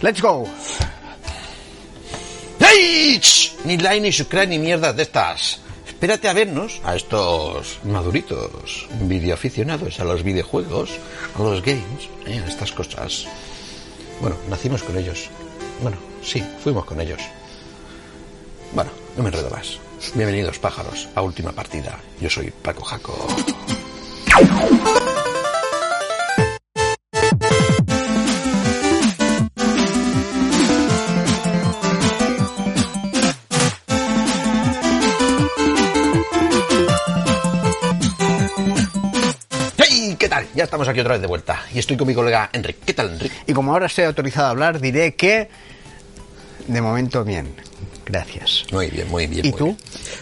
Let's go. ¡Ey! Ch! Ni line, ni Sucre, ni mierdas de estas. Espérate a vernos a estos maduritos videoaficionados a los videojuegos, a los games, eh, a estas cosas. Bueno, nacimos con ellos. Bueno, sí, fuimos con ellos. Bueno, no me enredo más. Bienvenidos, pájaros, a última partida. Yo soy Paco Jaco. Ya estamos aquí otra vez de vuelta. Y estoy con mi colega Enrique. ¿Qué tal, Enrique? Y como ahora estoy autorizado a hablar, diré que de momento bien. Gracias. Muy bien, muy bien. ¿Y muy tú? bien.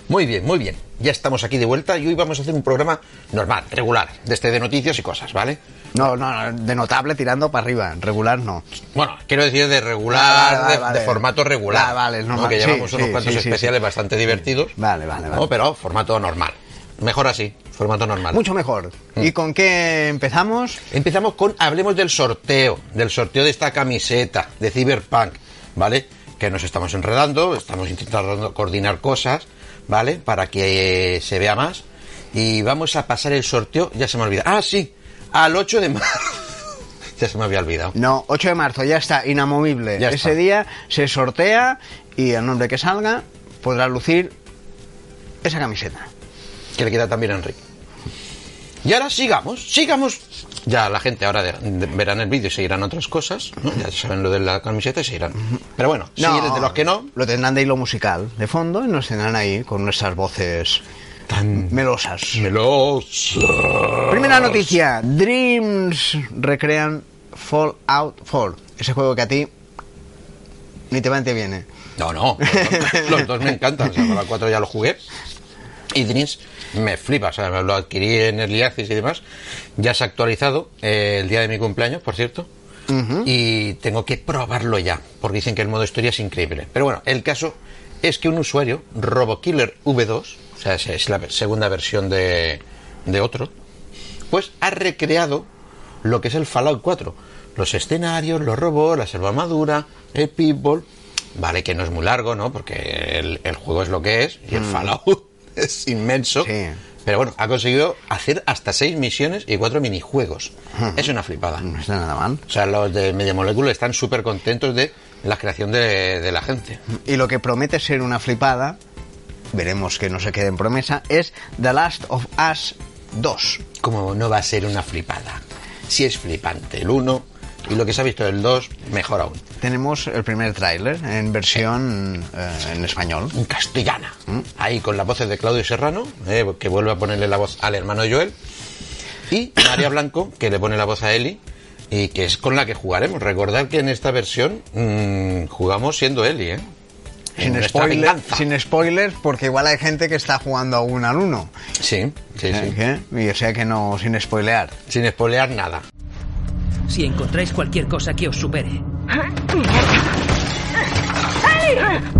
Muy bien, muy bien. Ya estamos aquí de vuelta y hoy vamos a hacer un programa normal, regular, de este de noticias y cosas, ¿vale? No, no, no, de notable tirando para arriba, regular no. Bueno, quiero decir de regular, Vale, vale, de, vale. de formato regular. Vale, vale, ¿no? normal. Que Sí, llevamos unos sí, cuantos sí, especiales bastante divertidos. Vale, vale, vale. ¿no? Pero formato normal. Mejor así, formato normal. Mucho mejor. ¿Y con qué empezamos? Empezamos con, hablemos del sorteo, del sorteo de esta camiseta de Cyberpunk, ¿vale? Que nos estamos enredando, estamos intentando coordinar cosas, ¿vale? Para que eh, se vea más. Y vamos a pasar el sorteo, ya se me olvida. Ah, sí, al 8 de marzo. ya se me había olvidado. No, 8 de marzo, ya está, inamovible. Ya Ese está. día se sortea y el nombre que salga podrá lucir esa camiseta. Que le queda también a Enrique. Y ahora sigamos, sigamos. Ya la gente ahora de- de- verán el vídeo y seguirán otras cosas, ¿no? Ya saben lo de la camiseta y seguirán. Pero bueno, si eres de los que no, Lo tendrán de hilo musical de fondo y nos tendrán ahí con nuestras voces tan melosas. melos. Primera noticia: Dreams recrean Fallout 4. Ese juego que a ti ni te va ni te viene. No, no, los dos, los dos me encantan. O sea, la 4 ya lo jugué. Y Dreams me flipa. O sea, lo adquirí en Early Access y demás. Ya se ha actualizado eh, el día de mi cumpleaños, por cierto. Y tengo que probarlo ya. Porque dicen que el modo historia es increíble. Pero bueno, el caso es que un usuario, RoboKiller V2, o sea, es- la segunda versión de, de otro, pues ha recreado lo que es el Fallout 4. Los escenarios, los robots, la selva madura, el people. Vale, que no es muy largo, ¿no? Porque el, el juego es lo que es y el Fallout es inmenso. Sí. Pero bueno, ha conseguido hacer hasta seis misiones y cuatro minijuegos. Es una flipada. No está nada mal. O sea, los de Media Molecule están súper contentos de la creación de, de la gente. Y lo que promete ser una flipada, veremos que no se quede en promesa, es The Last of Us 2. Como no va a ser una flipada. Si es flipante el 1 y lo que se ha visto del 2, mejor aún. Tenemos el primer tráiler en versión eh, en español. en castellana. Ahí con las voces de Claudio Serrano, eh, que vuelve a ponerle la voz al hermano de Joel. Y María Blanco, que le pone la voz a Eli. Y que es con la que jugaremos. Recordad que en esta versión mm, jugamos siendo Eli, ¿eh? Sin, spoiler- sin spoilers, porque igual hay gente que está jugando aún al 1. Sí, sí, sí. ¿Eh? Y o sea que no, sin spoilear. Sin spoilear nada. Si encontráis cualquier cosa que os supere, ¿Qué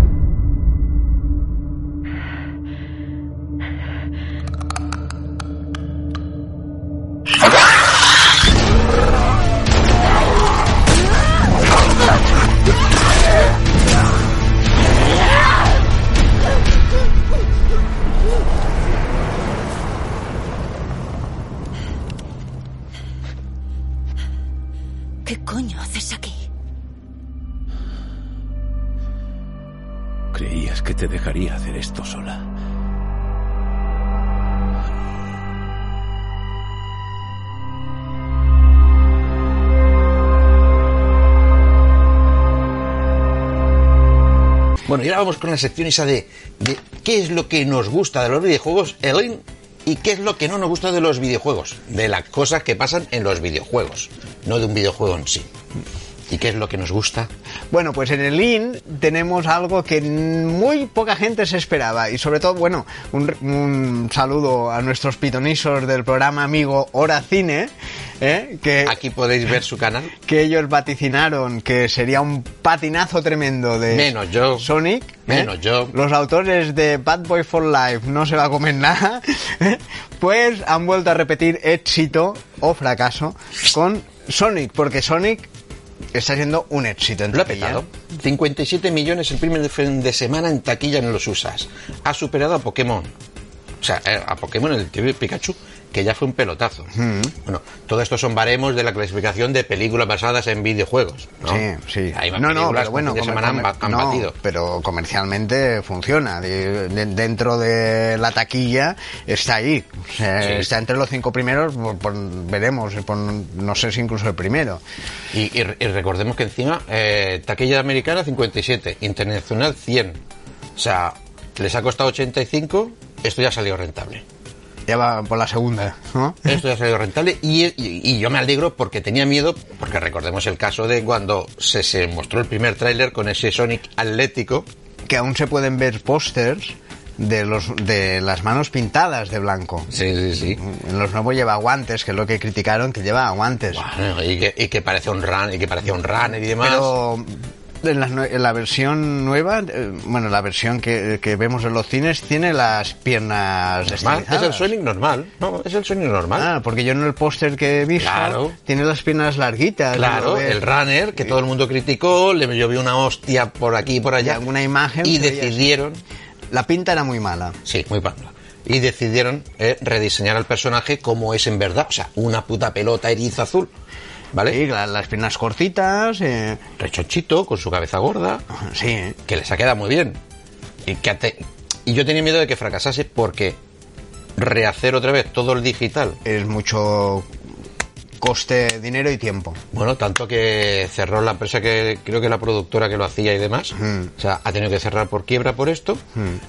vamos con la sección esa de, de qué es lo que nos gusta de los videojuegos, Elin, y qué es lo que no nos gusta de los videojuegos, de las cosas que pasan en los videojuegos, no de un videojuego en sí. ¿Y qué es lo que nos gusta? Bueno, pues en el IN tenemos algo que muy poca gente se esperaba y sobre todo, bueno, un, un saludo a nuestros pitonisos del programa amigo Hora Cine, ¿eh? que, Aquí podéis ver su canal. que ellos vaticinaron que sería un patinazo tremendo de Menos yo. Sonic. ¿eh? Menos yo. Los autores de Bad Boy for Life no se va a comer nada, ¿eh? pues han vuelto a repetir éxito o fracaso con Sonic, porque Sonic está siendo un éxito en Lo ha taquilla. petado. 57 millones el primer fin de semana en taquilla en los USAs. Ha superado a Pokémon. O sea, eh, a Pokémon el TV Pikachu, que ya fue un pelotazo. Bueno, todo esto son baremos de la clasificación de películas basadas en videojuegos. ¿no? Sí, sí. Hay no, no, pero bueno, de semana han, han no, batido. pero comercialmente funciona. De- de- dentro de la taquilla está ahí. Sea, Sí. Está entre los cinco primeros, por- por- veremos, por- no sé si incluso el primero. Y, y- y recordemos que encima, eh, taquilla americana 57, internacional 100. O sea, les ha costado 85, esto ya ha salido rentable. Ya va por la segunda, ¿no? Esto ya ha salido rentable y, y- y yo me alegro porque tenía miedo, porque recordemos el caso de cuando se, se mostró el primer tráiler con ese Sonic atlético. Que aún se pueden ver pósters de los de las manos pintadas de blanco. Sí, sí, sí. En los nuevos lleva guantes, que es lo que criticaron, que lleva guantes. Bueno, y, que, y que parece un run, y que parecía un runner y demás. Pero en la, nue- en la versión nueva, eh, bueno, la versión que, que vemos en los cines tiene las piernas normal, es el. Sonic normal. No, es el Sonic normal. Ah, porque yo en el póster que he visto Claro. tiene las piernas larguitas. Claro, el runner que todo el mundo criticó, le llovió una hostia por aquí y por allá. alguna imagen Y decidieron, La pinta era muy mala. sí, muy pamla. Y decidieron eh, rediseñar al personaje como es en verdad. O sea, una puta pelota eriza azul. ¿Vale? Sí, la- las piernas cortitas. eh, Rechonchito, con su cabeza gorda. sí, que les ha quedado muy bien. Y, que y yo tenía miedo de que fracasase porque rehacer otra vez todo el digital. es mucho coste, dinero y tiempo. Bueno, tanto que cerró la empresa que creo que la productora que lo hacía y demás. O sea, ha tenido que cerrar por quiebra por esto.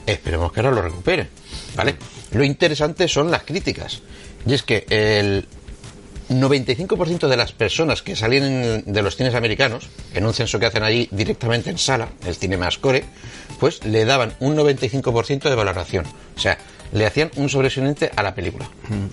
Esperemos que ahora lo recupere. ¿Vale? Lo interesante son las críticas. Y es que el 95% de las personas que salían en- de los cines americanos, en un censo que hacen allí directamente en sala, el Cinemascore, pues le daban un 95% de valoración. O sea, le hacían un sobresaliente a la película.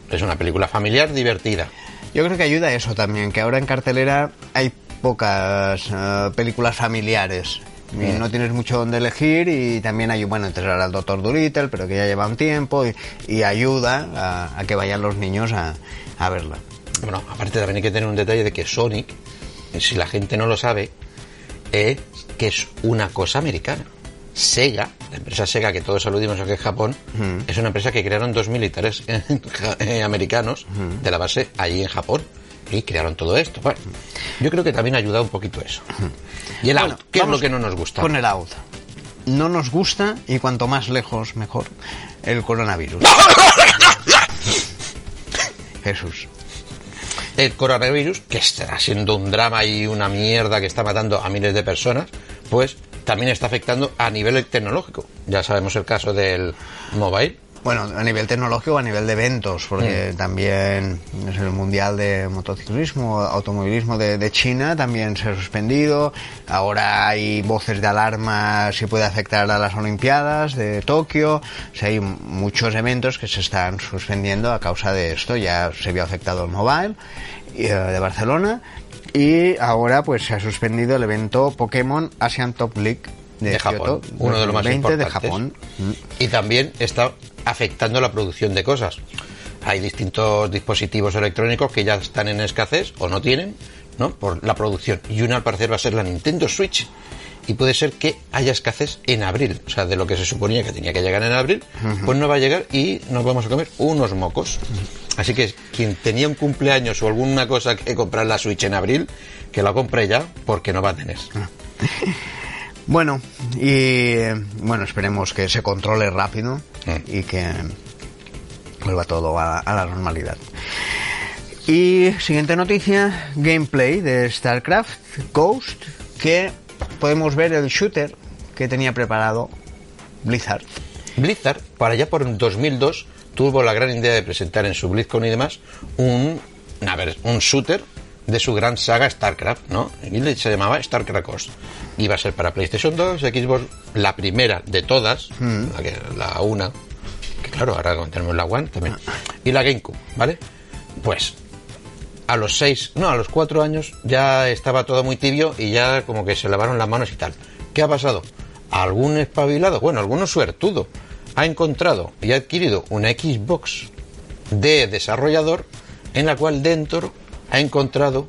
Es una película familiar divertida. Yo creo que ayuda eso también, que ahora en cartelera hay pocas eh, películas familiares. Y no tienes mucho donde elegir y también hay, bueno, entrar al Doctor Dolittle, pero que ya lleva un tiempo y, y ayuda a, a que vayan los niños a, a verla. Bueno, aparte también hay que tener un detalle de que Sonic, eh, si la gente no lo sabe, es que es una cosa americana. Sega, la empresa Sega que todos aludimos aquí en Japón, es una empresa que crearon dos militares eh, eh, americanos de la base allí en Japón y crearon todo esto. Bueno, yo creo que también ha ayudado un poquito eso. Y el Bueno, out, ¿qué es lo que no nos gusta? Con el out. No nos gusta y cuanto más lejos mejor el coronavirus. Jesús. El coronavirus, que estará siendo un drama y una mierda que está matando a miles de personas, pues también está afectando a nivel tecnológico. Ya sabemos el caso del mobile. Bueno, a nivel tecnológico, a nivel de eventos, porque Mm. también es el Mundial de Motociclismo, Automovilismo de, de China, también se ha suspendido. Ahora hay voces de alarma si puede afectar a las Olimpiadas de Tokio. O sea, hay muchos eventos que se están suspendiendo a causa de esto. Ya se vio afectado el Mobile eh, de Barcelona. Y ahora pues se ha suspendido el evento Pokémon Asian Top League de, De Japón, Kyoto uno de los más 2020 de importantes. Japón. Mm. Y también está afectando la producción de cosas. Hay distintos dispositivos electrónicos que ya están en escasez o no tienen, ¿no? Por la producción. Y una al parecer va a ser la Nintendo Switch. Y puede ser que haya escasez en abril. O sea, de lo que se suponía que tenía que llegar en abril, pues no va a llegar y nos vamos a comer unos mocos. Así que quien tenía un cumpleaños o alguna cosa que comprar la Switch en abril, que la compre ya porque no va a tener. Bueno, y bueno, esperemos que se controle rápido Mm. y que vuelva todo a, a la normalidad. Y siguiente noticia, gameplay de StarCraft Ghost, que podemos ver el shooter que tenía preparado Blizzard. Blizzard, para allá por 2002, tuvo la gran idea de presentar en su BlizzCon y demás un, a ver, un shooter de su gran saga StarCraft, ¿no? Y se llamaba StarCraft Ghost. Iba a ser para PlayStation 2, Xbox, la primera de todas, la, que, la una, que claro, ahora tenemos la One también, y la GameCube, ¿vale? Pues a los seis, no, a los cuatro años ya estaba todo muy tibio y ya como que se lavaron las manos y tal. ¿Qué ha pasado? Algún espabilado, bueno, alguno suertudo, ha encontrado y ha adquirido una Xbox de desarrollador en la cual dentro ha encontrado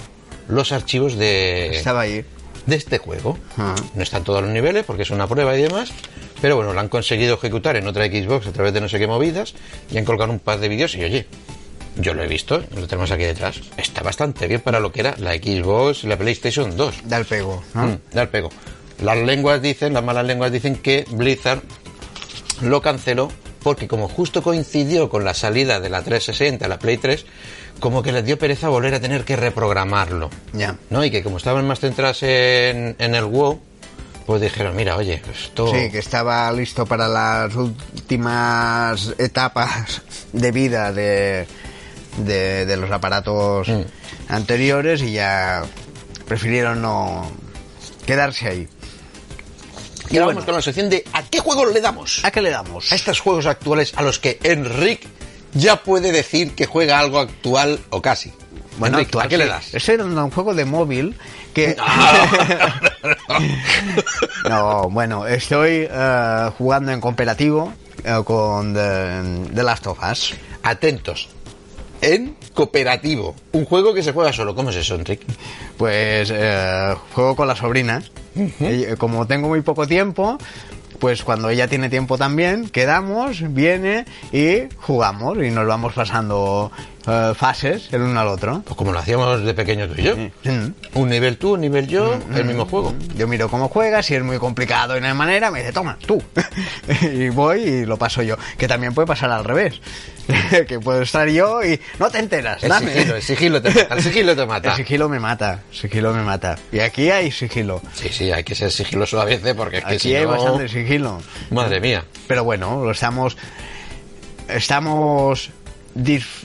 los archivos de, Estaba ahí. de este juego. Ah. No están todos los niveles porque es una prueba y demás, pero bueno, lo han conseguido ejecutar en otra Xbox a través de no sé qué movidas y han colgado un par de vídeos y oye, yo lo he visto, lo tenemos aquí detrás. Está bastante bien para lo que era la Xbox y la PlayStation 2. Da el pego, ¿no? Mm, da el pego. Las lenguas dicen, las malas lenguas dicen que Blizzard lo canceló porque como justo coincidió con la salida de la 360 a la Play 3, como que les dio pereza volver a tener que reprogramarlo. Ya. ¿No? Y que como estaban más centrados en, en el WoW, pues dijeron, mira, oye, esto... Sí, que estaba listo para las últimas etapas de vida de, de, de los aparatos Mm. anteriores y ya prefirieron no quedarse ahí. Y ahora bueno. vamos con la sección de ¿a qué juego le damos? ¿A qué le damos? A estos juegos actuales a los que Enric ya puede decir que juega algo actual o casi. Bueno, actual, ¿a qué le das? Ese era un juego de móvil que... no, bueno, estoy eh, jugando en cooperativo eh, con The, The Last of Us. Atentos. En cooperativo. Un juego que se juega solo. ¿Cómo es eso, Enric? Pues eh, juego con la sobrina. Como tengo muy poco tiempo, pues cuando ella tiene tiempo también, quedamos, viene y jugamos y nos vamos pasando eh, fases el uno al otro. Pues como lo hacíamos de pequeño tú y yo. Mm. Un nivel tú, un nivel yo, el mismo juego. Yo miro cómo juega, si es muy complicado y no hay manera, me dice, toma, tú. y voy y lo paso yo. Que también puede pasar al revés. que puedo estar yo y no te enteras, El dame. sigilo, el sigilo te mata. El sigilo te mata. El sigilo me mata, sigilo me mata. Y aquí hay sigilo. Sí, sí, hay que ser sigiloso a veces porque es que Aquí si hay no- bastante sigilo. Madre mía. Pero bueno, lo estamos. Estamos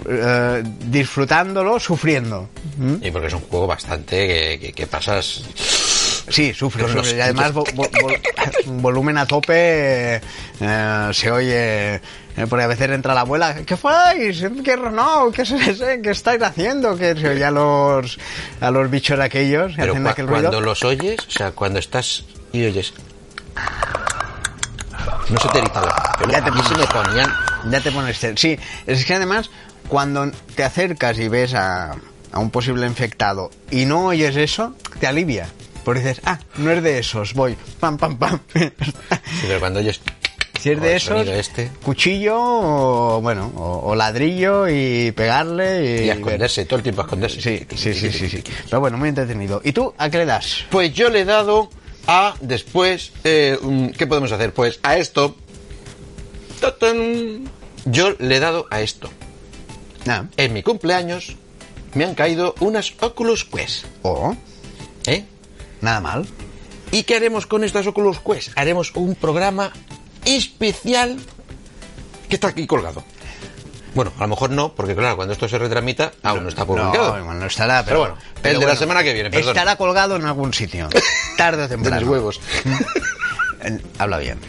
eh, disfrutándolo, sufriendo. ¿Mm? Y porque es un juego bastante que, que- que pasas... Sí, sufre, los sufre. Y además, vo- vo- vo- volumen a tope, eh, se oye. eh, porque a veces entra la abuela, ¿qué fáis? ¿Qué no? ¿Qué, es ese? ¿Qué estáis haciendo? Que se oye a los, a los bichos aquellos Pero cuando los oyes, o sea, cuando estás y oyes... No se te eriza la piel. Ya te me ponían... Ya te pones. Sí, es que además, cuando te acercas y ves a, a un posible infectado y no oyes eso, te alivia. Porque dices, ah, no es de esos, voy, pam, pam, pam. Sí, pero cuando oyes... si es de esos, este. cuchillo o, bueno, o, o ladrillo y pegarle y... Y a esconderse, todo el tiempo a esconderse. Sí, sí, sí, sí, sí. Pero bueno, muy entretenido. ¿Y tú a qué le das? Pues yo le he dado a después. eh, ¿Qué podemos hacer? Pues a esto. Yo le he dado a esto. Ah, En mi cumpleaños me han caído unas Oculus Quest. oh, ¿Eh? nada mal. ¿Y qué haremos con estas Oculus Quest? Haremos un programa especial que está aquí colgado. Bueno, a lo mejor no, porque claro, cuando esto se retransmita aún no está publicado. No, estará, Pero pero, bueno, el de la semana que viene, perdón. Estará colgado en algún sitio. Tarde o de temprano. mis huevos. Habla bien.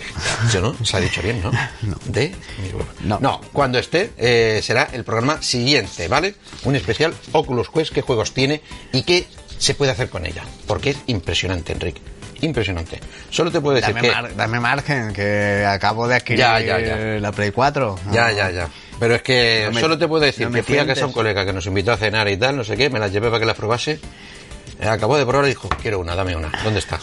Yo no, se ha dicho bien, ¿no? De mis huevos. No. cuando esté eh, será el programa siguiente, ¿vale? Un especial Oculus Quest, qué juegos tiene y qué se puede hacer con ella. Porque es impresionante, Enrique. Impresionante. Solo te puedo decir Dame, que... mar- dame margen, que acabo de adquirir Ya, ya, ya. la Play 4. Ya, No. ya, ya. Pero es que No me- solo te puedo decir no que fui a casa a un colega que nos invitó a cenar y tal, no sé qué, me las llevé para que las probase. Eh, Acabó de probar y dijo, quiero una, dame una. ¿Dónde está?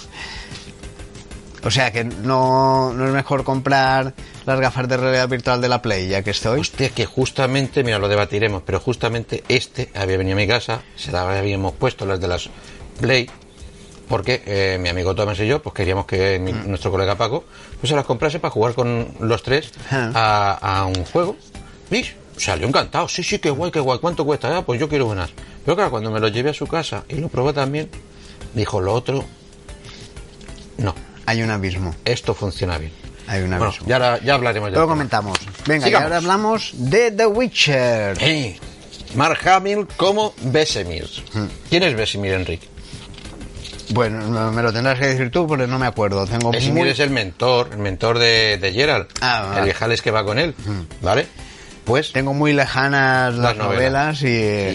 O sea que no, no es mejor comprar las gafas de realidad virtual de la Play, ya que estoy. Hostia, que justamente, mira, lo debatiremos, pero justamente este había venido a mi casa, se la habíamos puesto las de las Play, porque eh, mi amigo Tomás y yo, pues queríamos que mi- nuestro colega Paco, pues se las comprase para jugar con los tres a, a un juego. Y salió encantado, sí, sí, qué guay, qué guay, ¿cuánto cuesta? Ah, pues yo quiero unas. Pero claro, cuando me lo llevé a su casa y lo probó también, dijo lo otro, no, Hay un abismo. esto funciona bien. Hay un Bueno, abismo. ya, ahora- ya hablaremos Luego comentamos. Venga, y Sigamos. ahora hablamos de The Witcher. Eh, Mark Hamill como Besemir. ¿Quién es Besemir, Enrique? Bueno, no- me lo tendrás que decir tú porque no me acuerdo. Tengo Besemir muy... es el mentor, el mentor de, de Gerald, Ah, el viejales que va con él, ¿vale? Pues Tengo muy lejanas las, novelas, y,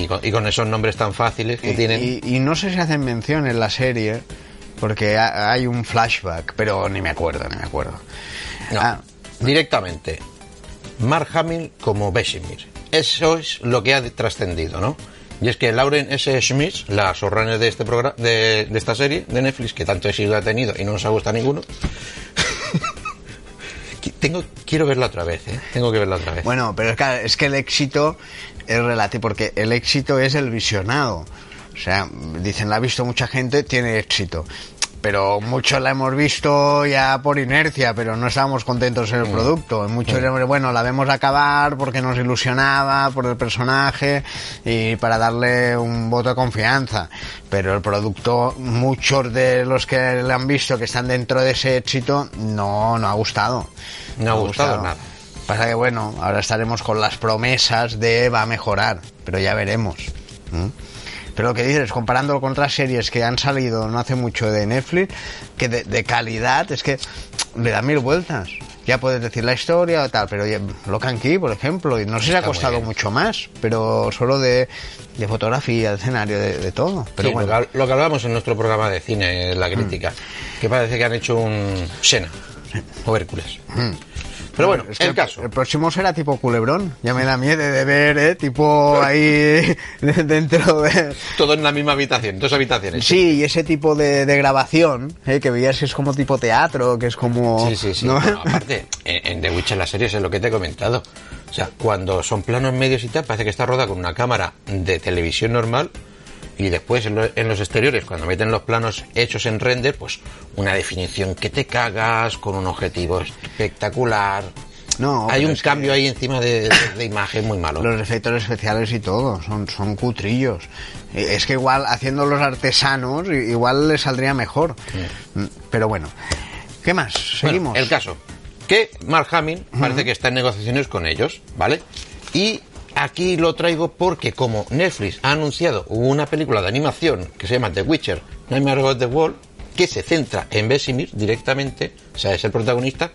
y con, y con esos nombres tan fáciles que y- tienen. y- y no sé si hacen mención en la serie porque ha- hay un flashback, pero ni me acuerdo, ni me acuerdo. No, Ah, directamente. Mark Hamill como Besemir. Eso es lo que ha trascendido, ¿no? Y es que Lauren S. Schmidt, la showrunner de este programa, de, de esta serie de Netflix, que tanto éxito ha tenido y no nos ha gustado ninguno, tengo, quiero verla otra vez, ¿eh? Tengo que verla otra vez. Bueno, pero es que, es que el éxito es relativo, porque el éxito es el visionado. O sea, dicen, la ha visto mucha gente, tiene éxito. Pero muchos la hemos visto ya por inercia, pero no estábamos contentos en el producto. Muchos, bueno, la vemos acabar porque nos ilusionaba por el personaje y para darle un voto de confianza. Pero el producto, muchos de los que la han visto que están dentro de ese éxito, no, no ha gustado. No ha gustado nada. Pasa que bueno, ahora estaremos con las promesas de va a mejorar, pero ya veremos. Pero lo que dices, comparándolo con otras series que han salido no hace mucho de Netflix, que de, de calidad es que le da mil vueltas. Ya puedes decir la historia o tal, pero Locan Key, por ejemplo, y no sé si ha costado mucho más, pero solo de, de fotografía, de escenario, de, de todo. Pero Sí, bueno. lo, que, lo que hablábamos en nuestro programa de cine, la crítica, que parece que han hecho un Sena o Hércules. Pero bueno, Es que el caso. El próximo será tipo culebrón. Ya me da miedo de ver, ¿eh? Tipo ahí dentro de... Todo en la misma habitación, dos habitaciones. Sí, y ese tipo de, de grabación, ¿eh? que veías que es como tipo teatro, que es como... Sí, sí, sí. ¿no? Bueno, aparte, en, en The Witcher la serie es lo que te he comentado. O sea, cuando son planos medios y tal, parece que está rodada con una cámara de televisión normal y después en, lo- en los exteriores, cuando meten los planos hechos en render, pues una definición que te cagas, con un objetivo espectacular. No, Hay un es que cambio ahí encima de, de- de imagen muy malo. Los efectos especiales y todo, son, son cutrillos. Eh, Es que igual haciendo los artesanos, igual le saldría mejor. Mm, Pero bueno, ¿qué más? Bueno, Seguimos. el caso. Que Mark Hamill parece que está en negociaciones con ellos, ¿vale? Y aquí lo traigo porque como Netflix ha anunciado una película de animación que se llama The Witcher, Nightmare of the Wall, que se centra en Vesemir directamente, o sea, es el protagonista,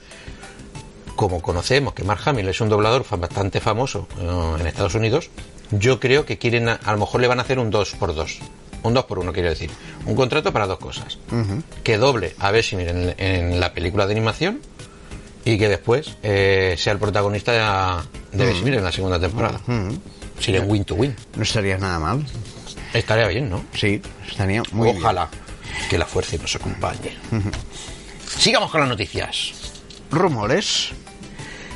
como conocemos que Mark Hamill es un doblador bastante famoso eh, en Estados Unidos, yo creo que quieren, a, a lo mejor le van a hacer un 2 por 2 Un 2 por 1 quiero decir. Un contrato para dos cosas. Que doble a Vesemir en, en la película de animación y que después eh, sea el protagonista de, de Vesemir en la segunda temporada. Sería un win to win. No estaría nada mal. Estaría bien, ¿no? Sí, estaría muy bien. Ojalá que la fuerza nos acompañe. Sigamos con las noticias. Rumores.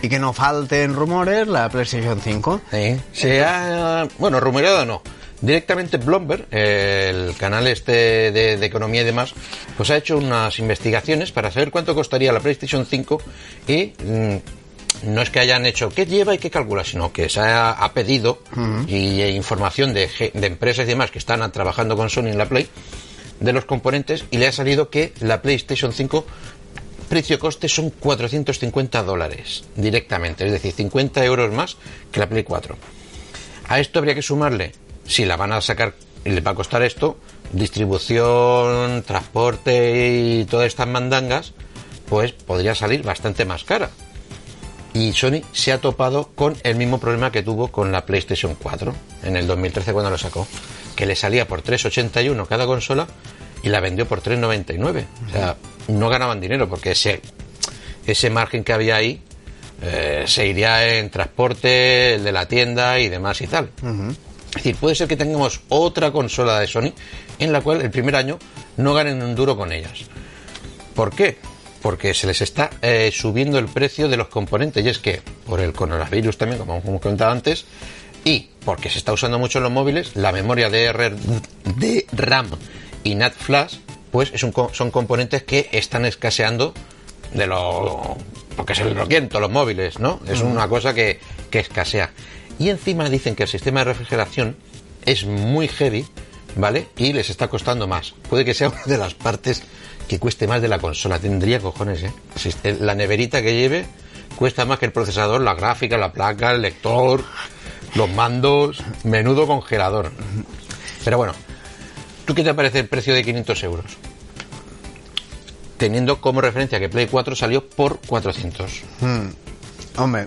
Y que no falten rumores la PlayStation 5. Sí, se ha, bueno, rumoreado no. Directamente Bloomberg, el canal este de, de economía y demás, pues ha hecho unas investigaciones para saber cuánto costaría la PlayStation 5 y mm, no es que hayan hecho qué lleva y qué calcula, sino que se ha, ha pedido y eh, información de, de empresas y demás que están trabajando con Sony en la Play de los componentes y le ha salido que la PlayStation 5 precio-coste son 450 dólares directamente, es decir, 50 euros más que la Play 4. A esto habría que sumarle, si la van a sacar y les va a costar esto, distribución, transporte y todas estas mandangas, pues podría salir bastante más cara. Y Sony se ha topado con el mismo problema que tuvo con la PlayStation 4 en el 2013 cuando lo sacó, que le salía por 3,81 cada consola y la vendió por 3,99. O sea, no ganaban dinero porque ese, ese margen que había ahí eh, se iría en transporte, el de la tienda y demás y tal. Decir, puede ser que tengamos otra consola de Sony en la cual el primer año no ganen un duro con ellas. ¿Por qué? Porque se les está eh, subiendo el precio de los componentes y es que por el coronavirus también, como hemos comentado antes, y porque se está usando mucho en los móviles, la memoria de, de RAM y NAT Flash, pues es un son componentes que están escaseando de lo porque se lo quieren todos los móviles, ¿no? Es una cosa que, que escasea. Y encima dicen que el sistema de refrigeración es muy heavy, ¿vale? Y les está costando más. Puede que sea una de las partes que cueste más de la consola. Tendría cojones, ¿eh? La neverita que lleve cuesta más que el procesador, la gráfica, la placa, el lector, los mandos, menudo congelador. Pero bueno, ¿tú qué te parece el precio de 500 euros? Teniendo como referencia que Play 4 salió por 400. Hombre,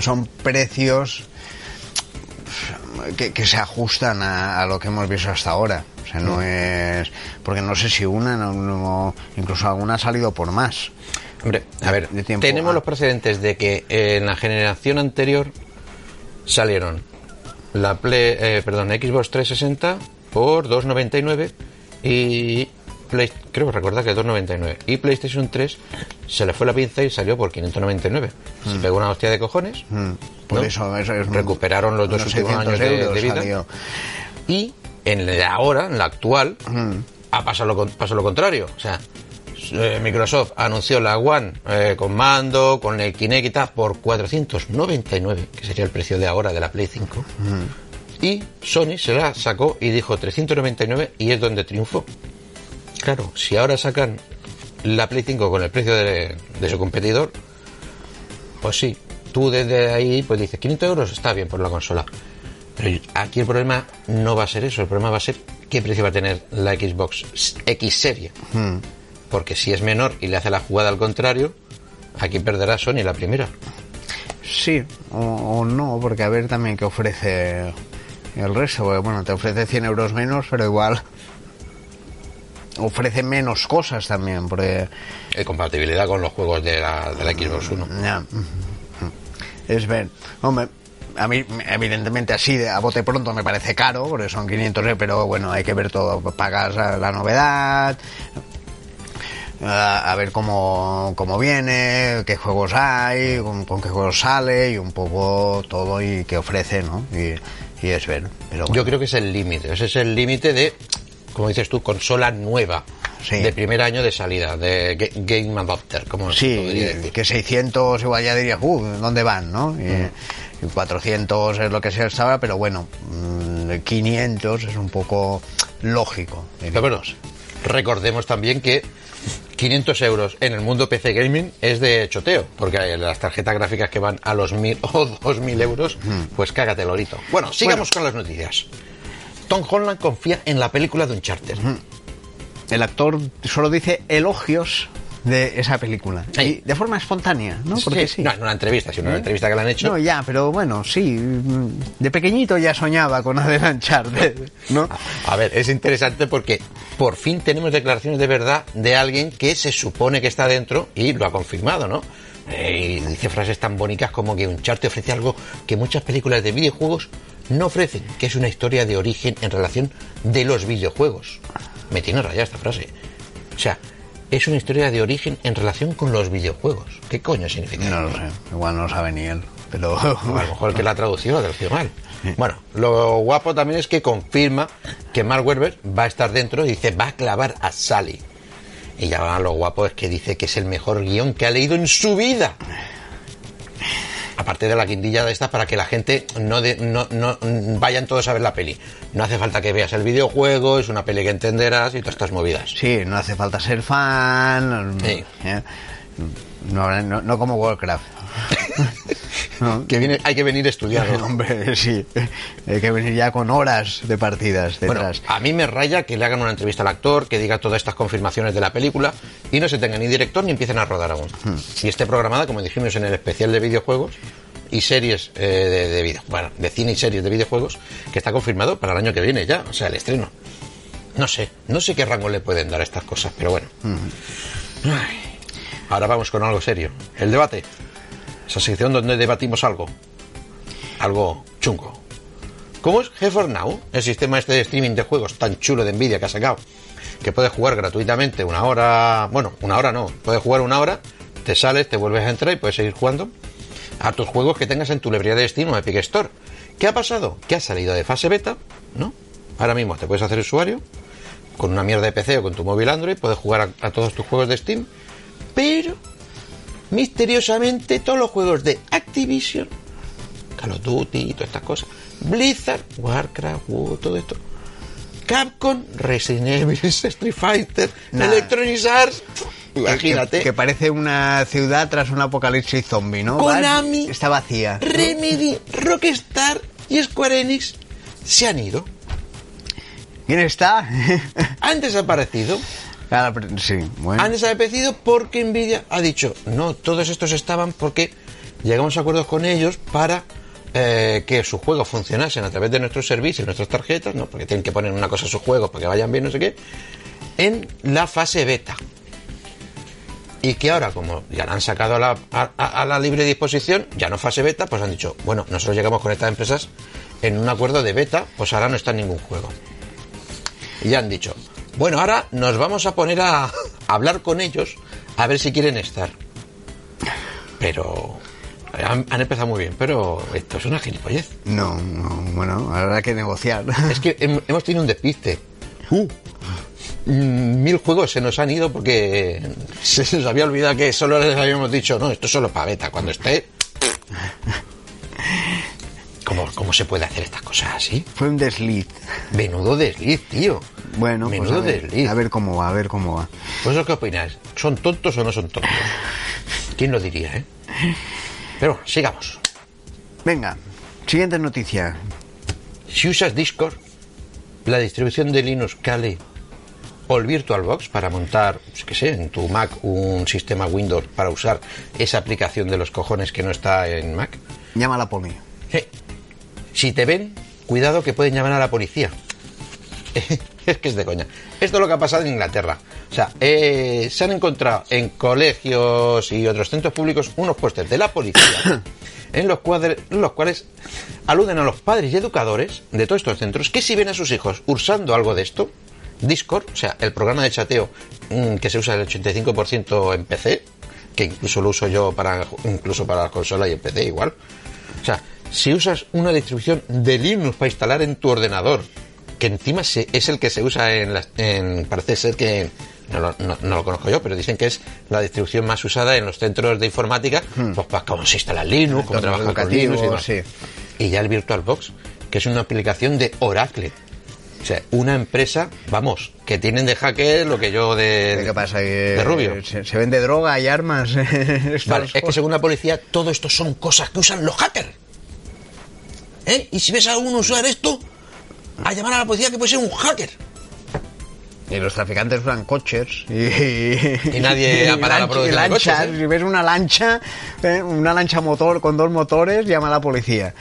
son precios que, que se ajustan a, a lo que hemos visto hasta ahora. O sea, no es. Porque no sé si una, no- no- incluso alguna ha salido por más. Hombre, a ver, tenemos los precedentes de que en la generación anterior salieron la Play, eh, perdón, Xbox 360 por 2.99 y Play, creo recordar que 2.99 y PlayStation 3 se le fue la pinza y salió por 599. Se pegó una hostia de cojones. Mm, Por ¿no? eso, eso es un- recuperaron los dos últimos 600 años de, euros de vida salió. y en la ahora, en la actual, Mm. ha pasado lo, pasó lo contrario. O sea, eh, Microsoft anunció la One eh, con mando, con el Kinect y tal, por 499, que sería el precio de ahora de la Play 5. Y Sony se la sacó y dijo 399 y es donde triunfó. Claro, si ahora sacan la Play 5 con el precio de, de su competidor, pues sí, tú desde ahí pues dices 500 euros está bien por la consola. Pero aquí el problema no va a ser eso, el problema va a ser qué precio va a tener la Xbox X serie. Porque si es menor y le hace la jugada al contrario, aquí perderá Sony la primera. Sí, o, o no, porque a ver también qué ofrece el resto. Porque, bueno, te ofrece 100 euros menos, pero igual ofrece menos cosas también. Porque Eh, compatibilidad con los juegos de la, de la Xbox One. ya, es ver, hombre. A mí, evidentemente, así a bote pronto me parece caro, porque son 500 euros, pero bueno, hay que ver todo. Pagas la la novedad, a, a ver cómo, cómo viene, qué juegos hay, con, con qué juegos sale y un poco todo y qué ofrece, ¿no? Y, y es ver. Pero bueno, Yo creo que es el límite. Ese es el límite de, como dices tú, consola nueva. Sí. De primer año de salida, de ga- Game Adapter, como sí, decir. que 600 igual ya diría, uh, ¿dónde van, no? Y, y 400 es lo que se estaba, pero bueno, mm, 500 es un poco lógico. Pero bueno, recordemos también que 500 euros en el mundo PC Gaming es de choteo, porque las tarjetas gráficas que van a los 1000 o 2000 euros, pues cágate lorito. Bueno, sigamos con las noticias. Tom Holland confía en la película de Uncharted. El actor solo dice elogios de esa película. Sí. Y de forma espontánea, ¿no? Porque sí. No, en una entrevista, sino en una entrevista que le han hecho. No, ya, pero bueno, sí. De pequeñito ya soñaba con Uncharted, ¿no? A ver, es interesante porque por fin tenemos declaraciones de verdad de alguien que se supone que está dentro y lo ha confirmado, ¿no? Eh, y dice frases tan bonitas como que Uncharted ofrece algo que muchas películas de videojuegos no ofrecen, que es una historia de origen en relación de los videojuegos. Me tiene rayada esta frase. O sea, es una historia de origen en relación con los videojuegos. ¿Qué coño significa? No lo sé, igual no lo sabe ni él, pero... O a lo mejor el que la ha traducido lo ha traducido mal. Bueno, lo guapo también es que confirma que Mark Werber va a estar dentro y dice va a clavar a Sally. Y ya lo guapo es que dice que es el mejor guion que ha leído en su vida. Aparte de la guindilla de esta para que la gente no, de- no, no vayan todos a ver la peli. No hace falta que veas el videojuego, es una peli que entenderás y todas estas movidas. Sí, no hace falta ser fan. Sí. ¿eh? No, no, no como Warcraft. No. Que viene, hay que venir estudiado. Hombre, sí. Hay que venir ya con horas de partidas Bueno, detrás. a mí me raya que le hagan una entrevista al actor, que diga todas estas confirmaciones de la película y no se tenga ni director ni empiecen a rodar aún. Y esté programada, como dijimos en el especial de videojuegos y series eh, de, de video, bueno, de cine y series de videojuegos, que está confirmado para el año que viene ya, o sea, el estreno. No sé, no sé qué rango le pueden dar a estas cosas, pero bueno. Ay. Ahora vamos con algo serio. El debate. Esa sección donde debatimos algo. Algo chungo. ¿Cómo es GeForce Now? El sistema este de streaming de juegos tan chulo de Nvidia que ha sacado. Que puedes jugar gratuitamente una hora... Bueno, una hora no. Puedes jugar una hora, te sales, te vuelves a entrar y puedes seguir jugando a tus juegos que tengas en tu librería de Steam o Epic Store. ¿Qué ha pasado? Que ha salido de fase beta, ¿no? Ahora mismo te puedes hacer usuario con una mierda de PC o con tu móvil Android, puedes jugar a, a todos tus juegos de Steam, pero misteriosamente todos los juegos de Activision, Call of Duty y todas estas cosas, Blizzard, Warcraft, WoW, todo esto, Capcom, Resident Evil, Street Fighter. Electronic Arts, imagínate, Que, que parece una ciudad tras un apocalipsis zombie, ¿no? Konami. Está vacía. Remedy, Rockstar y Square Enix se han ido, ¿Quién está? han desaparecido. Bueno. Han desaparecido porque Nvidia ha dicho, no, todos estos estaban porque llegamos a acuerdos con ellos para eh, que sus juegos funcionasen a través de nuestros servicios, nuestras tarjetas, ¿no? porque tienen que poner una cosa a sus juegos para que vayan bien, no sé qué, en la fase beta. Y que ahora, como ya la han sacado a la, a la libre disposición, ya no fase beta, pues han dicho, bueno, nosotros llegamos con estas empresas en un acuerdo de beta, pues ahora no está en ningún juego. Y ya han dicho, bueno, ahora nos vamos a poner a hablar con ellos a ver si quieren estar. Pero han, han empezado muy bien, pero esto es una gilipollez. No, no, bueno, habrá que negociar. Es que hem- hemos tenido un despiste. Uh, mm, mil juegos se nos han ido porque se nos había olvidado que solo les habíamos dicho, no, esto es solo para beta. Cuando esté. ¿Cómo, ¿Cómo se puede hacer estas cosas así? Fue un desliz. Menudo desliz, tío. Bueno, pues Menudo a ver, desliz. a ver cómo va, a ver cómo va. ¿Vosotros qué opináis? ¿Son tontos o no son tontos? ¿Quién lo diría, eh? Pero bueno, sigamos. Venga, siguiente noticia. Si usas Discord, la distribución de Linux Kali o el VirtualBox para montar, pues, qué sé, en tu Mac un sistema Windows para usar esa aplicación de los cojones que no está en Mac, Llámala por mí. eh, si te ven, cuidado que pueden llamar a la policía. es que es de coña. Esto es lo que ha pasado en Inglaterra. O sea, eh, se han encontrado en colegios y otros centros públicos unos pósters de la policía en los, cuadre- los cuales aluden a los padres y educadores de todos estos centros que si ven a sus hijos usando algo de esto, Discord, o sea, el programa de chateo mm, que se usa el 85% en PC, que incluso lo uso yo para incluso para la consola y en PC igual. O sea, si usas una distribución de Linux para instalar en tu ordenador, que encima es el que se usa en, las- en parece ser que no lo, no- no lo conozco yo, pero dicen que es la distribución más usada en los centros de informática, pues para cómo se instala Linux, cómo trabaja con Linux y demás. Y ya el VirtualBox, que es una aplicación de Oracle. O sea, una empresa, vamos, que tienen de hacker lo que yo de, ¿Qué pasa? De Rubio. Se, se vende droga y armas. Vale, es que según la policía, todo esto son cosas que usan los hackers. ¿Eh? Y si ves a uno usar esto, a llamar a la policía que puede ser un hacker. Y los traficantes usan coches y, Y nadie ha parado la producción de lanchas. coches, ¿eh? Si ves una lancha, eh, una lancha motor con dos motores, llama a la policía.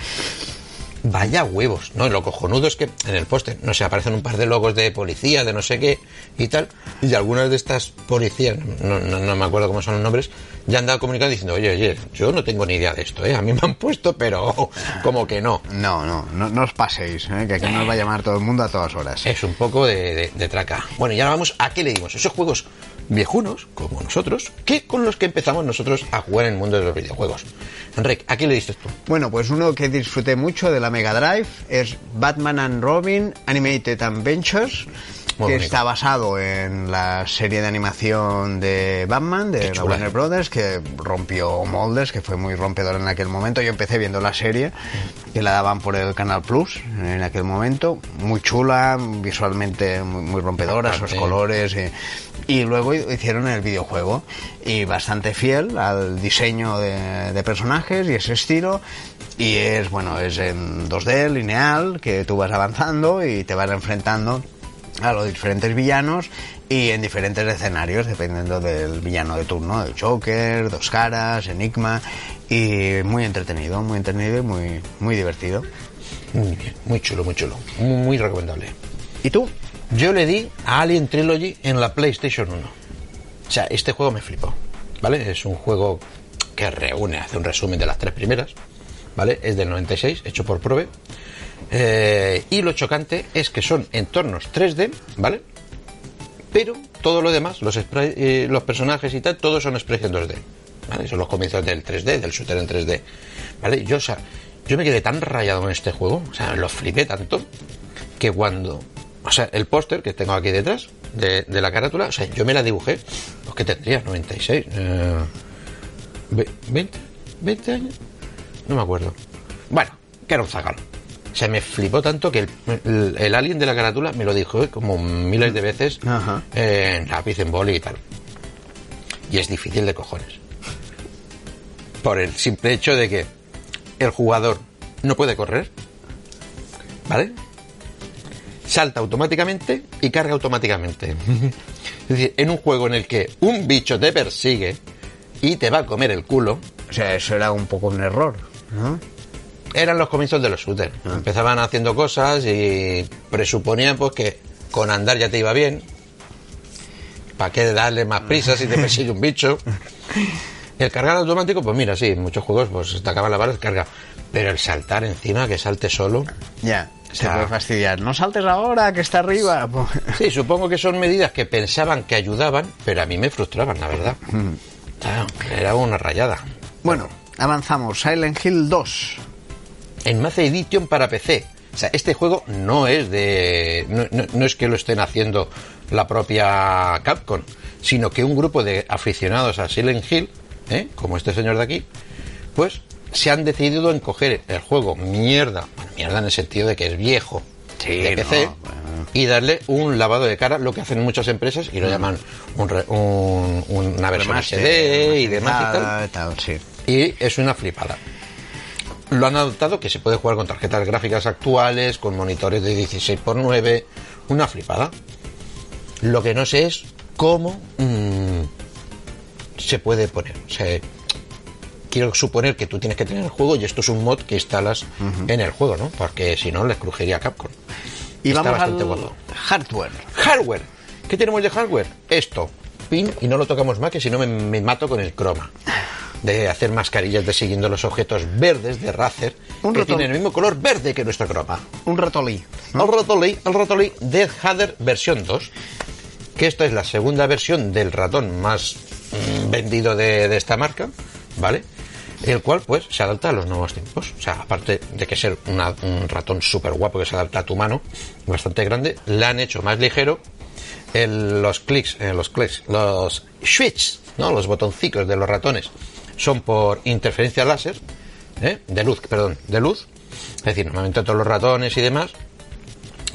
Vaya huevos. No, y lo cojonudo es que en el póster, no sé, aparecen un par de logos de policía, de no sé qué y tal. Y algunas de estas policías, no, no, no me acuerdo cómo son los nombres, ya han dado comunicado diciendo, oye, oye, yo no tengo ni idea de esto, ¿eh? A mí me han puesto, pero como que no. No, no, no, no os paséis, eh, que aquí nos va a llamar todo el mundo a todas horas. Es un poco de, de- de traca. Bueno, y ahora vamos a qué le dimos. Esos juegos viejunos, como nosotros, que con los que empezamos nosotros a jugar en el mundo de los videojuegos. Enrique, ¿a qué le diste tú? Bueno, pues uno que disfruté mucho de la Mega Drive es Batman and Robin Animated Adventures, Muy que bonito. está basado en la serie de animación de Batman, de la. Warner Brothers, que rompió moldes, que fue muy rompedor en aquel momento. Yo empecé viendo la serie, que la daban por el Canal Plus en aquel momento. Muy chula, visualmente muy, muy rompedora, esos colores. Y, y luego hicieron el videojuego y bastante fiel al diseño de, de personajes y ese estilo y es bueno es en 2D lineal que tú vas avanzando y te vas enfrentando a los diferentes villanos y en diferentes escenarios dependiendo del villano de turno el Joker dos caras Enigma y muy entretenido muy entretenido y muy muy divertido Muy bien, muy chulo, muy chulo. Muy, muy recomendable. y tú Yo le di a Alien Trilogy en la PlayStation 1. O sea, este juego me flipó. ¿Vale? Es un juego que reúne, hace un resumen de las tres primeras. ¿Vale? Es del 96, hecho por Probe. Eh, y lo chocante es que son entornos 3D, ¿vale? Pero todo lo demás, los, spray- eh, los personajes y tal, todos son sprites en 2D. ¿Vale? Son los comienzos del 3D, del shooter en 3D. ¿Vale? Yo, o sea, yo me quedé tan rayado con este juego, o sea, lo flipé tanto, que cuando. O sea, el póster que tengo aquí detrás de, de la carátula, o sea, yo me la dibujé, pues que tendría 96, eh, ve- 20, 20 años, no me acuerdo. Bueno, que era un zagal. O sea, me flipó tanto que el, el- el alien de la carátula me lo dijo eh, como miles de veces Ajá. eh, en lápiz, en boli y tal. Y es difícil de cojones. Por el simple hecho de que el jugador no puede correr, ¿vale? Salta automáticamente y carga automáticamente. es decir, en un juego en el que un bicho te persigue y te va a comer el culo, o sea eso era un poco un error ¿no? eran los comienzos de los shooters. Empezaban haciendo cosas y presuponían pues que con andar ya te iba bien. ¿Para qué darle más prisa si te persigue un bicho? El cargar automático, pues mira, sí, en muchos juegos pues te acaban la bala, carga. Pero el saltar encima, que salte solo. Ya, se puede fastidiar. No saltes ahora, que está arriba. Sí, supongo que son medidas que pensaban que ayudaban, pero a mí me frustraban, la verdad. Claro, era una rayada. Bueno, avanzamos. Silent Hill 2. En Math Edition para PC. O sea, este juego no es de. No, no- no es que lo estén haciendo la propia Capcom, sino que un grupo de aficionados a Silent Hill, ¿eh? como este señor de aquí, pues se han decidido en coger el juego mierda, bueno, mierda en el sentido de que es viejo, Sí, de PC, no, bueno. y darle un lavado de cara, lo que hacen muchas empresas, y lo llaman un re- un- una versión Remaster, SD y demás y tal. remasterizada, tal, sí. Y es una flipada. Lo han adoptado que se puede jugar con tarjetas gráficas actuales, con monitores de 16x9, una flipada. Lo que no sé es cómo mm, se puede poner. O sea, quiero suponer que tú tienes que tener el juego y esto es un mod que instalas en el juego, ¿no? Porque si no, le crujería a Capcom. Y Está vamos al bastante guapo. hardware. Hardware. ¿Qué tenemos de hardware? Esto. Pin y no lo tocamos más que si no me, me mato con el croma. De hacer mascarillas de siguiendo los objetos verdes de Razer Un que tienen el mismo color verde que nuestro croma. Un ratolí. El ratolí, el ratolí Death Hader versión 2. Que esta es la segunda versión del ratón más mm, vendido de, de esta marca, ¿vale? El cual, pues, se adapta a los nuevos tiempos. O sea, aparte de que ser una- un ratón súper guapo que se adapta a tu mano, bastante grande, la han hecho más ligero. Los clics, eh, los clics, los switches, ¿no? Los botoncicos de los ratones son por interferencia láser, ¿eh? de luz, perdón, de luz. Es decir, normalmente todos los ratones y demás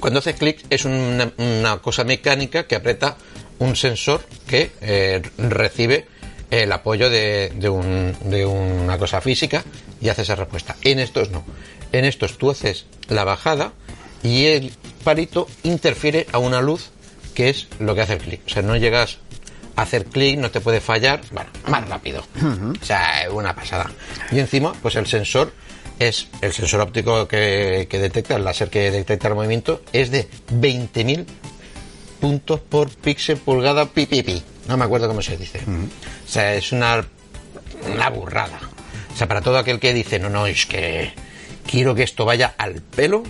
cuando haces clic es una, una cosa mecánica que aprieta un sensor que eh, recibe el apoyo de, de un- de una cosa física y hace esa respuesta. En estos no. En estos tú haces la bajada y el palito interfiere a una luz que es lo que hace el clic. O sea, no llegas a hacer clic, no te puede fallar, bueno, más rápido. O sea, una pasada. Y encima, pues el sensor es el sensor óptico que, que detecta, el láser que detecta el movimiento, es de 20.000 puntos por píxel pulgada pi, pi, pi. No me acuerdo cómo se dice. O sea, es una, una burrada. O sea, para todo aquel que dice, no, no, es que quiero que esto vaya al pelo,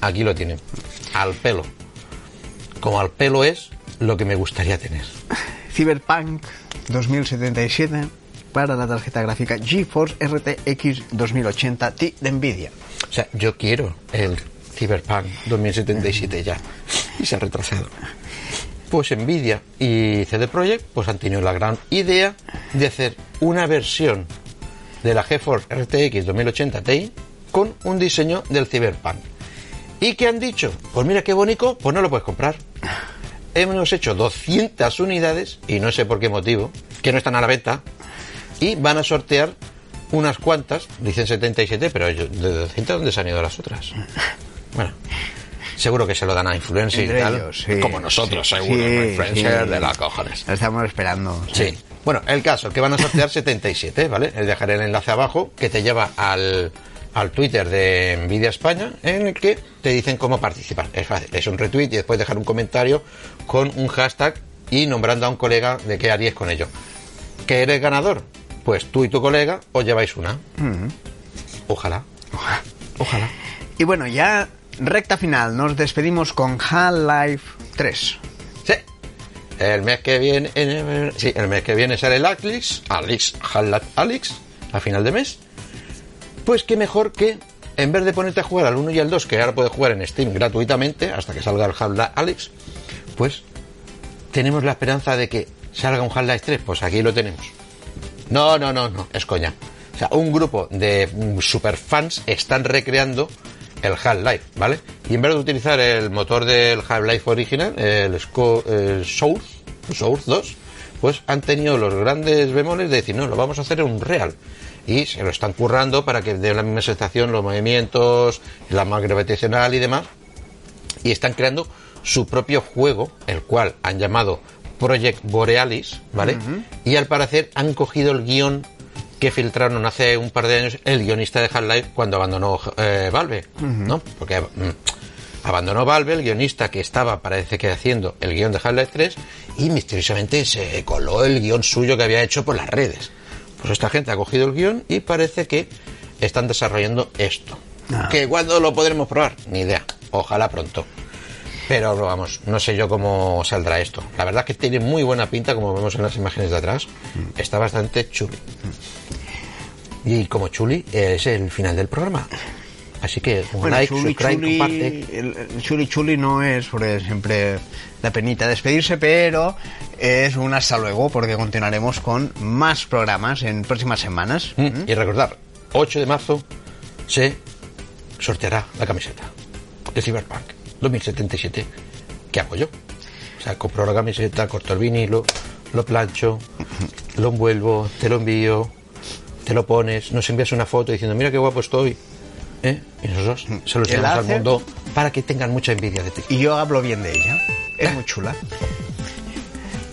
aquí lo tienen. Al pelo. Como al pelo es lo que me gustaría tener. Cyberpunk 2077 para la tarjeta gráfica GeForce RTX 2080 Ti de Nvidia. O sea, yo quiero el Cyberpunk 2077 ya. Y se ha retrasado. Pues Nvidia y CD Projekt pues han tenido la gran idea de hacer una versión de la GeForce RTX 2080 Ti con un diseño del Cyberpunk. ¿Y qué han dicho? Pues mira qué bonito, pues no lo puedes comprar. Hemos hecho 200 unidades y no sé por qué motivo, que no están a la venta, y van a sortear unas cuantas, dicen 77, pero yo- de 200 ¿dónde se han ido las otras? Bueno, seguro que se lo dan a influencers y tal, ellos, sí, como nosotros, sí, seguro, sí, influencers de la cojones. Lo estamos esperando. Sí. Bueno, el caso, que van a sortear 77, ¿vale? Les dejaré el enlace abajo que te lleva al, al Twitter de Nvidia España en el que te dicen cómo participar. Es fácil, es un retweet y después dejar un comentario con un hashtag y nombrando a un colega de qué harías con ello. ¿Que eres ganador? Pues tú y tu colega os lleváis una. Ojalá. Ojalá. Y bueno, ya recta final, nos despedimos con Half-Life 3. Sí. El mes que viene, eh, sí, el mes que viene sale el Alex, Alex, Half-Life Alex, a final de mes. Pues qué mejor que, en vez de ponerte a jugar al 1 y al 2, que ahora puedes jugar en Steam gratuitamente hasta que salga el Half-Life Alex, pues tenemos la esperanza de que salga un Half-Life 3. Pues aquí lo tenemos. No, no, no, no, es coña. O sea, un grupo de mm, superfans están recreando el Half-Life, ¿vale? Y en vez de utilizar el motor del Half-Life original, el, Sco- el Source, Source 2, pues han tenido los grandes bemoles de decir, no, lo vamos a hacer en un real. Y se lo están currando para que dé la misma sensación los movimientos, la más gravitacional y demás y están creando su propio juego, el cual han llamado Project Borealis, ¿vale? Y al parecer han cogido el guion que filtraron hace un par de años el guionista de Half-Life cuando abandonó eh, Valve, ¿no? Porque mm, abandonó Valve, el guionista que estaba, parece que haciendo el guion de Half-Life 3, y misteriosamente se coló el guion suyo que había hecho por las redes. Pues esta gente ha cogido el guion y parece que están desarrollando esto. Ah. ¿Que cuándo lo podremos probar? Ni idea. Ojalá pronto. Pero vamos, no sé yo cómo saldrá esto. La verdad es que tiene muy buena pinta, como vemos en las imágenes de atrás. Mm. Está bastante chuli. Y como chuli, es el final del programa. Así que un Bueno, like, chuli, subscribe, chuli, comparte. el- chuli chuli no es siempre la penita despedirse, pero es un hasta luego porque continuaremos con más programas en próximas semanas. Mm, Y recordar, 8 de marzo se sorteará la camiseta de Cyberpunk 2077 que hago yo. O sea, compro la camiseta, corto el vinilo, lo plancho, lo envuelvo, te lo envío, te lo pones, nos envías una foto diciendo, mira qué guapo estoy. ¿eh? Y nosotros se lo El enseñamos al mundo para que tengan mucha envidia de ti. Y yo hablo bien de ella. Es muy chula.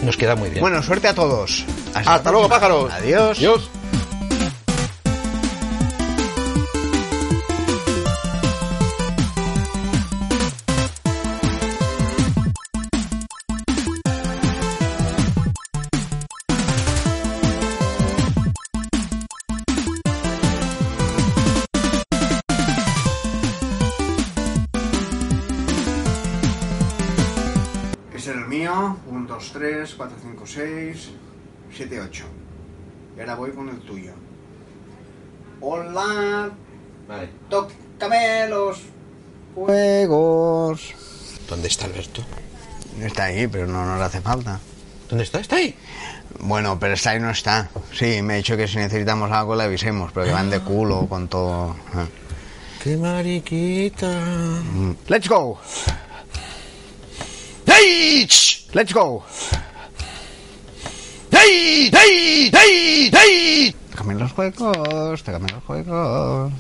Nos queda muy bien. Bueno, suerte a todos. hasta la luego, pájaros. Adiós. Adiós. 4, 5, 6, 7, 8. Y ahora voy con el tuyo. Hola. Vale. Tócame los juegos. ¿Dónde está Alberto? Está ahí, pero no nos hace falta. ¿Dónde está? ¿Está ahí? Bueno, pero está ahí no está. Sí, me ha dicho que si necesitamos algo le avisemos, pero que van de culo con todo. Ah. ¡Qué mariquita! Mm. Let's go. ¡Hey! Let's go. ¡Hey! ¡Hey! ¡Hey! ¡Hey! Tócame los juegos, tócame los juegos.